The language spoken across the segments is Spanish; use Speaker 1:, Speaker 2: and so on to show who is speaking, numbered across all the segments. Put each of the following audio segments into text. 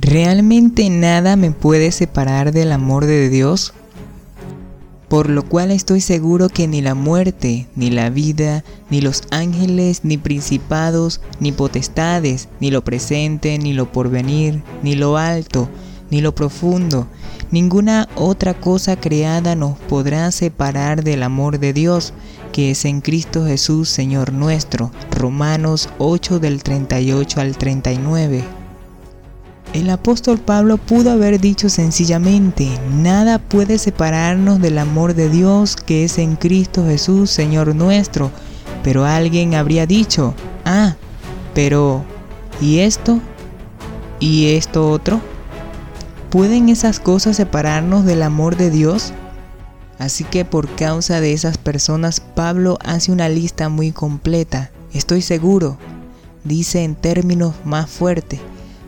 Speaker 1: ¿Realmente nada me puede separar del amor de Dios? Por lo cual estoy seguro que ni la muerte, ni la vida, ni los ángeles, ni principados, ni potestades, ni lo presente, ni lo porvenir, ni lo alto, ni lo profundo, ninguna otra cosa creada nos podrá separar del amor de Dios, que es en Cristo Jesús, Señor nuestro. Romanos 8 del 38 al 39. El apóstol Pablo pudo haber dicho sencillamente, nada puede separarnos del amor de Dios que es en Cristo Jesús, Señor nuestro, pero alguien habría dicho, ah, pero, ¿y esto? ¿Y esto otro? ¿Pueden esas cosas separarnos del amor de Dios? Así que por causa de esas personas, Pablo hace una lista muy completa. Estoy seguro, dice en términos más fuertes,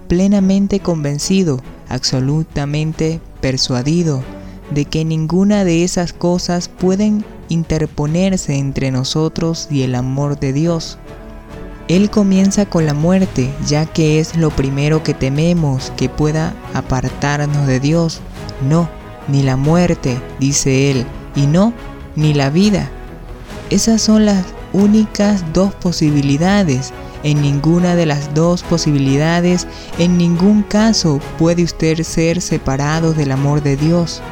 Speaker 1: plenamente convencido, absolutamente persuadido de que ninguna de esas cosas pueden interponerse entre nosotros y el amor de Dios. Él comienza con la muerte, ya que es lo primero que tememos que pueda apartarnos de Dios. No, ni la muerte, dice él, y no, ni la vida. Esas son las únicas dos posibilidades en ninguna de las dos posibilidades, en ningún caso puede usted ser separado del amor de Dios.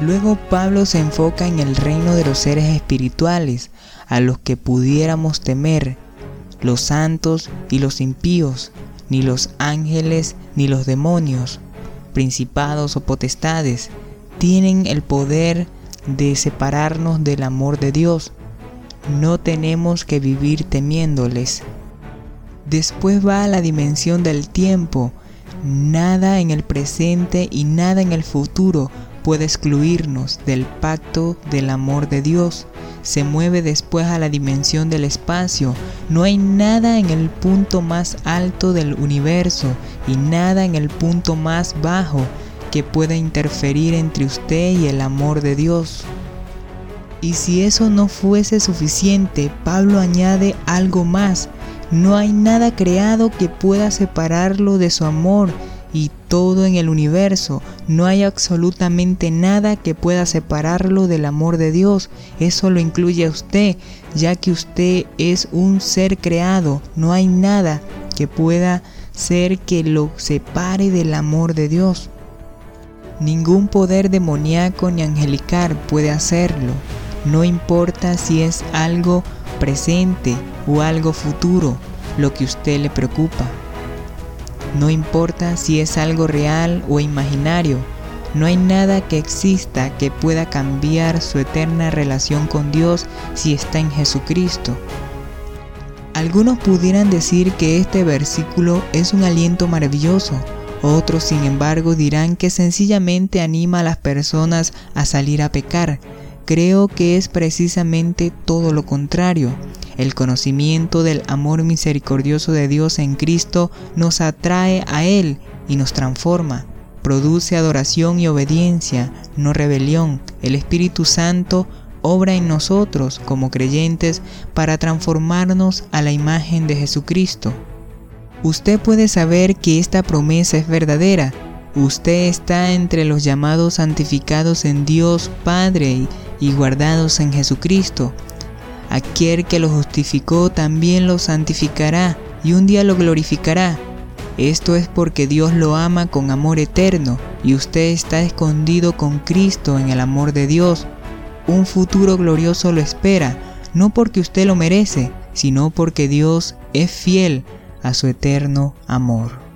Speaker 1: Luego Pablo se enfoca en el reino de los seres espirituales, a los que pudiéramos temer, los santos y los impíos, ni los ángeles ni los demonios, principados o potestades, tienen el poder de separarnos del amor de Dios no tenemos que vivir temiéndoles. Después va a la dimensión del tiempo. Nada en el presente y nada en el futuro puede excluirnos del pacto del amor de Dios. Se mueve después a la dimensión del espacio. No hay nada en el punto más alto del universo y nada en el punto más bajo que pueda interferir entre usted y el amor de Dios. Y si eso no fuese suficiente, Pablo añade algo más. No hay nada creado que pueda separarlo de su amor y todo en el universo. No hay absolutamente nada que pueda separarlo del amor de Dios. Eso lo incluye a usted, ya que usted es un ser creado. No hay nada que pueda ser que lo separe del amor de Dios. Ningún poder demoníaco ni angelical puede hacerlo. No importa si es algo presente o algo futuro lo que usted le preocupa. No importa si es algo real o imaginario. No hay nada que exista que pueda cambiar su eterna relación con Dios si está en Jesucristo. Algunos pudieran decir que este versículo es un aliento maravilloso. Otros, sin embargo, dirán que sencillamente anima a las personas a salir a pecar Creo que es precisamente todo lo contrario. El conocimiento del amor misericordioso de Dios en Cristo nos atrae a Él y nos transforma. Produce adoración y obediencia, no rebelión. El Espíritu Santo obra en nosotros como creyentes para transformarnos a la imagen de Jesucristo. Usted puede saber que esta promesa es verdadera. Usted está entre los llamados santificados en Dios Padre y guardados en Jesucristo. Aquel que lo justificó también lo santificará y un día lo glorificará. Esto es porque Dios lo ama con amor eterno y usted está escondido con Cristo en el amor de Dios. Un futuro glorioso lo espera, no porque usted lo merece, sino porque Dios es fiel a su eterno amor.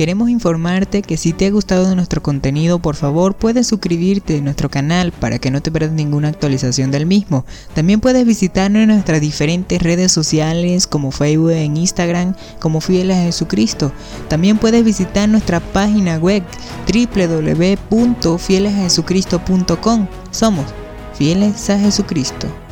Speaker 1: Queremos informarte que si te ha gustado nuestro contenido, por favor puedes suscribirte a nuestro canal para que no te pierdas ninguna actualización del mismo. También puedes visitarnos en nuestras diferentes redes sociales como Facebook e Instagram como Fieles a Jesucristo. También puedes visitar nuestra página web www.fielesajesucristo.com. Somos Fieles a Jesucristo.